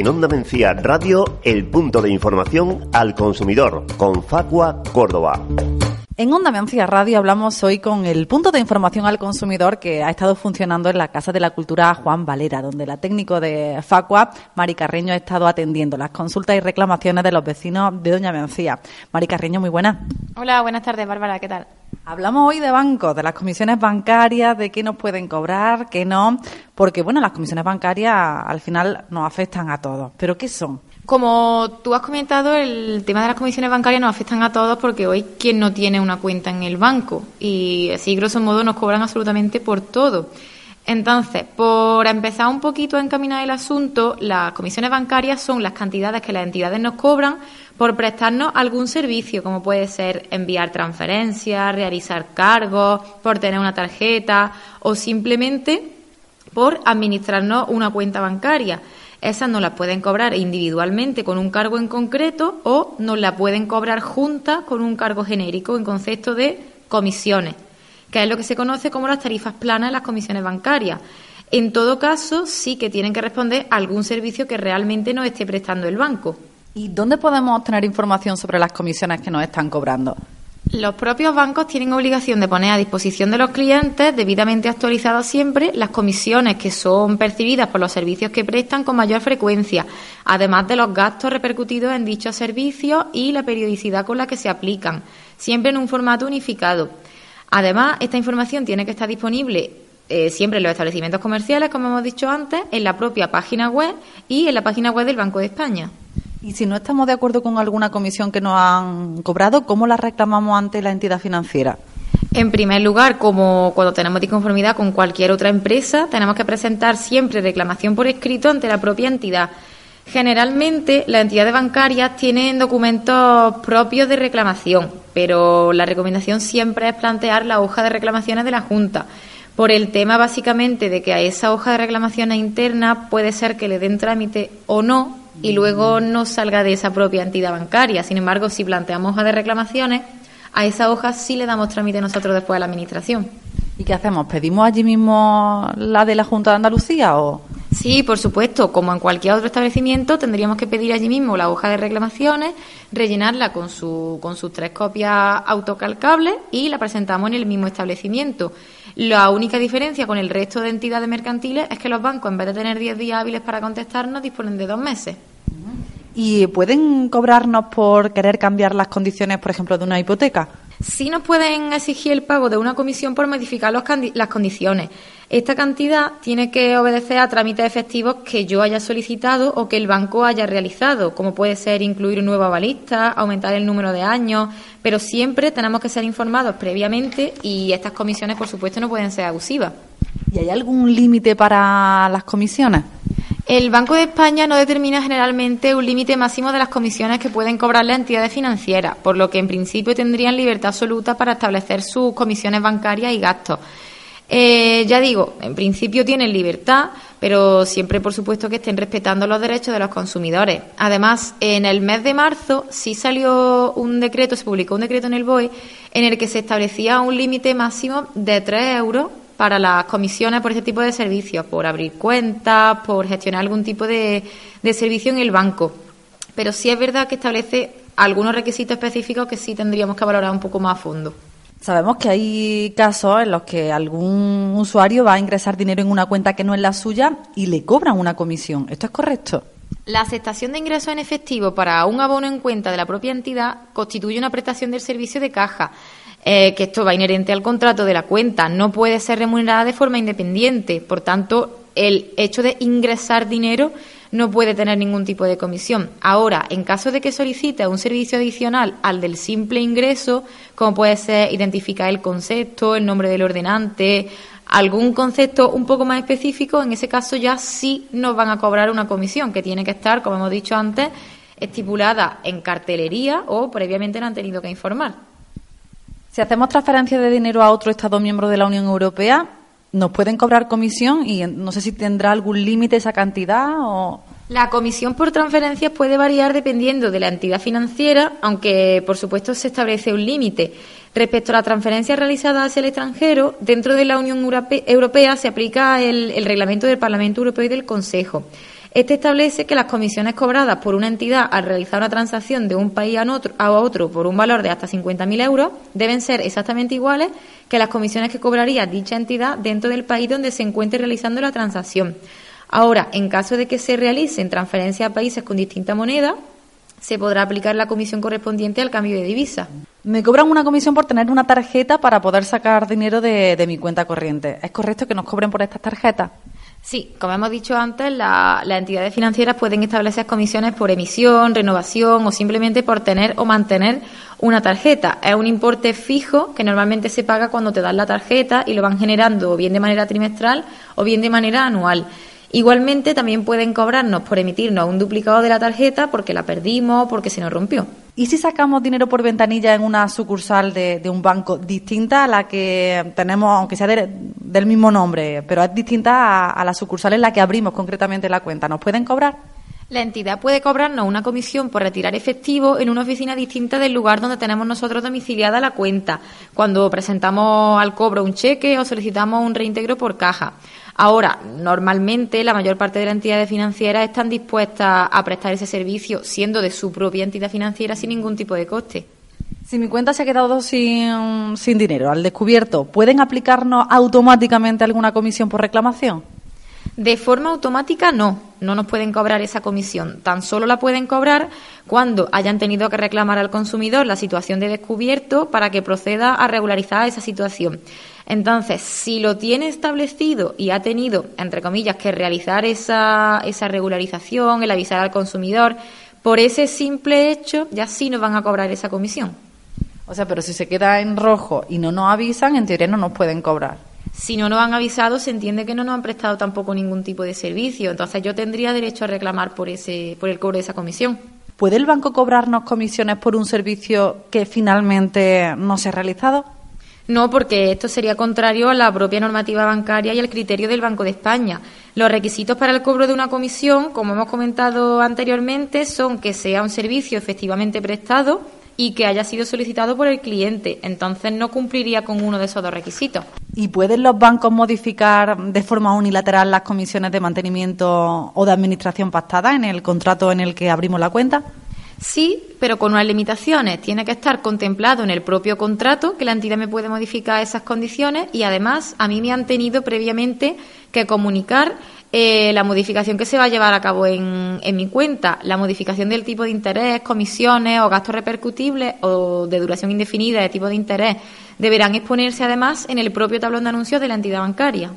En Onda Mencía Radio, el punto de información al consumidor, con Facua Córdoba. En Onda Mencía Radio hablamos hoy con el punto de información al consumidor que ha estado funcionando en la Casa de la Cultura Juan Valera, donde la técnico de Facua, Mari Carreño, ha estado atendiendo las consultas y reclamaciones de los vecinos de Doña Mencía. Mari Carreño, muy buena. Hola, buenas tardes, Bárbara, ¿qué tal? Hablamos hoy de bancos, de las comisiones bancarias, de qué nos pueden cobrar, qué no, porque bueno, las comisiones bancarias al final nos afectan a todos. ¿Pero qué son? Como tú has comentado, el tema de las comisiones bancarias nos afectan a todos porque hoy quien no tiene una cuenta en el banco y así grosso modo nos cobran absolutamente por todo. Entonces, por empezar un poquito a encaminar el asunto, las comisiones bancarias son las cantidades que las entidades nos cobran por prestarnos algún servicio, como puede ser enviar transferencias, realizar cargos, por tener una tarjeta o simplemente por administrarnos una cuenta bancaria. Esas nos las pueden cobrar individualmente con un cargo en concreto o nos la pueden cobrar juntas con un cargo genérico en concepto de comisiones, que es lo que se conoce como las tarifas planas en las comisiones bancarias. En todo caso, sí que tienen que responder a algún servicio que realmente nos esté prestando el banco. ¿Y dónde podemos obtener información sobre las comisiones que nos están cobrando? Los propios bancos tienen obligación de poner a disposición de los clientes, debidamente actualizadas siempre, las comisiones que son percibidas por los servicios que prestan con mayor frecuencia, además de los gastos repercutidos en dichos servicios y la periodicidad con la que se aplican, siempre en un formato unificado. Además, esta información tiene que estar disponible eh, siempre en los establecimientos comerciales, como hemos dicho antes, en la propia página web y en la página web del Banco de España. Y si no estamos de acuerdo con alguna comisión que nos han cobrado, ¿cómo la reclamamos ante la entidad financiera? En primer lugar, como cuando tenemos disconformidad con cualquier otra empresa, tenemos que presentar siempre reclamación por escrito ante la propia entidad. Generalmente, las entidades bancarias tienen documentos propios de reclamación, pero la recomendación siempre es plantear la hoja de reclamaciones de la Junta, por el tema básicamente de que a esa hoja de reclamaciones interna puede ser que le den trámite o no y luego no salga de esa propia entidad bancaria. Sin embargo, si planteamos hoja de reclamaciones, a esa hoja sí le damos trámite nosotros después a la Administración. ¿Y qué hacemos? ¿Pedimos allí mismo la de la Junta de Andalucía o...? Sí, por supuesto. Como en cualquier otro establecimiento, tendríamos que pedir allí mismo la hoja de reclamaciones, rellenarla con, su, con sus tres copias autocalcables y la presentamos en el mismo establecimiento. La única diferencia con el resto de entidades mercantiles es que los bancos, en vez de tener 10 días hábiles para contestarnos, disponen de dos meses. ¿Y pueden cobrarnos por querer cambiar las condiciones, por ejemplo, de una hipoteca? Sí nos pueden exigir el pago de una comisión por modificar las condiciones. Esta cantidad tiene que obedecer a trámites efectivos que yo haya solicitado o que el banco haya realizado, como puede ser incluir un nuevo avalista, aumentar el número de años, pero siempre tenemos que ser informados previamente y estas comisiones, por supuesto, no pueden ser abusivas. ¿Y hay algún límite para las comisiones? El Banco de España no determina generalmente un límite máximo de las comisiones que pueden cobrar las entidades financieras, por lo que en principio tendrían libertad absoluta para establecer sus comisiones bancarias y gastos. Eh, ya digo, en principio tienen libertad, pero siempre, por supuesto, que estén respetando los derechos de los consumidores. Además, en el mes de marzo sí salió un decreto, se publicó un decreto en el BOE, en el que se establecía un límite máximo de 3 euros para las comisiones por este tipo de servicios, por abrir cuentas, por gestionar algún tipo de, de servicio en el banco. Pero sí es verdad que establece algunos requisitos específicos que sí tendríamos que valorar un poco más a fondo. Sabemos que hay casos en los que algún usuario va a ingresar dinero en una cuenta que no es la suya y le cobran una comisión. ¿Esto es correcto? La aceptación de ingresos en efectivo para un abono en cuenta de la propia entidad constituye una prestación del servicio de caja, eh, que esto va inherente al contrato de la cuenta. No puede ser remunerada de forma independiente. Por tanto, el hecho de ingresar dinero no puede tener ningún tipo de comisión. Ahora, en caso de que solicite un servicio adicional al del simple ingreso, como puede ser identificar el concepto, el nombre del ordenante, algún concepto un poco más específico, en ese caso ya sí nos van a cobrar una comisión que tiene que estar, como hemos dicho antes, estipulada en cartelería o previamente no han tenido que informar. Si hacemos transferencia de dinero a otro Estado miembro de la Unión Europea, nos pueden cobrar comisión y no sé si tendrá algún límite esa cantidad o la comisión por transferencias puede variar dependiendo de la entidad financiera, aunque por supuesto se establece un límite. Respecto a las transferencias realizadas hacia el extranjero, dentro de la Unión Europea se aplica el, el reglamento del Parlamento Europeo y del Consejo. Este establece que las comisiones cobradas por una entidad al realizar una transacción de un país a otro, a otro por un valor de hasta 50.000 euros deben ser exactamente iguales que las comisiones que cobraría dicha entidad dentro del país donde se encuentre realizando la transacción. Ahora, en caso de que se realicen transferencias a países con distinta moneda, se podrá aplicar la comisión correspondiente al cambio de divisa. Me cobran una comisión por tener una tarjeta para poder sacar dinero de, de mi cuenta corriente. ¿Es correcto que nos cobren por estas tarjetas? Sí, como hemos dicho antes, las entidades financieras pueden establecer comisiones por emisión, renovación o simplemente por tener o mantener una tarjeta. Es un importe fijo que normalmente se paga cuando te dan la tarjeta y lo van generando bien de manera trimestral o bien de manera anual. Igualmente también pueden cobrarnos por emitirnos un duplicado de la tarjeta porque la perdimos, porque se nos rompió. ¿Y si sacamos dinero por ventanilla en una sucursal de, un banco distinta a la que tenemos, aunque sea del mismo nombre, pero es distinta a, la sucursal en la que abrimos concretamente la cuenta? ¿Nos pueden cobrar? La entidad puede cobrarnos una comisión por retirar efectivo en una oficina distinta del lugar donde tenemos nosotros domiciliada la cuenta, cuando presentamos al cobro un cheque o solicitamos un reintegro por caja. Ahora, normalmente la mayor parte de las entidades financieras están dispuestas a prestar ese servicio siendo de su propia entidad financiera sin ningún tipo de coste. Si mi cuenta se ha quedado sin, sin dinero al descubierto, ¿pueden aplicarnos automáticamente alguna comisión por reclamación? De forma automática no, no nos pueden cobrar esa comisión. Tan solo la pueden cobrar cuando hayan tenido que reclamar al consumidor la situación de descubierto para que proceda a regularizar esa situación. Entonces, si lo tiene establecido y ha tenido, entre comillas, que realizar esa, esa regularización, el avisar al consumidor, por ese simple hecho ya sí nos van a cobrar esa comisión. O sea, pero si se queda en rojo y no nos avisan, en teoría no nos pueden cobrar. Si no nos han avisado, se entiende que no nos han prestado tampoco ningún tipo de servicio. Entonces yo tendría derecho a reclamar por, ese, por el cobro de esa comisión. ¿Puede el banco cobrarnos comisiones por un servicio que finalmente no se ha realizado? No, porque esto sería contrario a la propia normativa bancaria y al criterio del Banco de España. Los requisitos para el cobro de una comisión, como hemos comentado anteriormente, son que sea un servicio efectivamente prestado y que haya sido solicitado por el cliente. Entonces no cumpliría con uno de esos dos requisitos. ¿Y pueden los bancos modificar de forma unilateral las comisiones de mantenimiento o de administración pactadas en el contrato en el que abrimos la cuenta? Sí, pero con unas limitaciones. Tiene que estar contemplado en el propio contrato que la entidad me puede modificar esas condiciones y además a mí me han tenido previamente que comunicar eh, la modificación que se va a llevar a cabo en, en mi cuenta, la modificación del tipo de interés, comisiones o gastos repercutibles o de duración indefinida de tipo de interés deberán exponerse además en el propio tablón de anuncios de la entidad bancaria.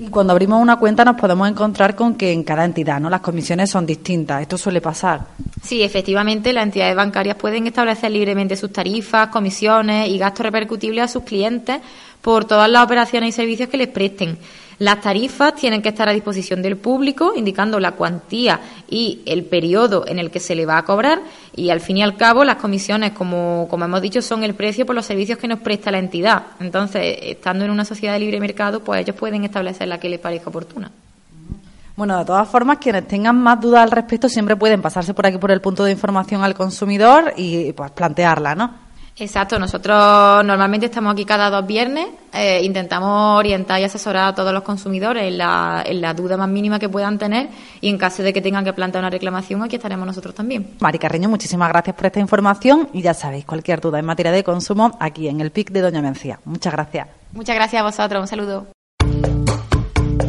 Y cuando abrimos una cuenta nos podemos encontrar con que en cada entidad no las comisiones son distintas. Esto suele pasar. Sí, efectivamente, las entidades bancarias pueden establecer libremente sus tarifas, comisiones y gastos repercutibles a sus clientes por todas las operaciones y servicios que les presten. Las tarifas tienen que estar a disposición del público, indicando la cuantía y el periodo en el que se le va a cobrar. Y al fin y al cabo, las comisiones, como, hemos dicho, son el precio por los servicios que nos presta la entidad. Entonces, estando en una sociedad de libre mercado, pues ellos pueden establecer la que les parezca oportuna. Bueno, de todas formas, quienes tengan más dudas al respecto siempre pueden pasarse por aquí por el punto de información al consumidor y pues plantearla, ¿no? Exacto, nosotros normalmente estamos aquí cada dos viernes, eh, intentamos orientar y asesorar a todos los consumidores en la, en la duda más mínima que puedan tener y en caso de que tengan que plantear una reclamación, aquí estaremos nosotros también. Mari Carreño, muchísimas gracias por esta información y ya sabéis, cualquier duda en materia de consumo, aquí en el PIC de Doña Mencía. Muchas gracias. Muchas gracias a vosotros, un saludo.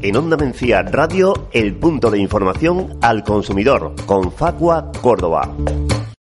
En Onda Mencía Radio, el punto de información al consumidor, con Facua Córdoba.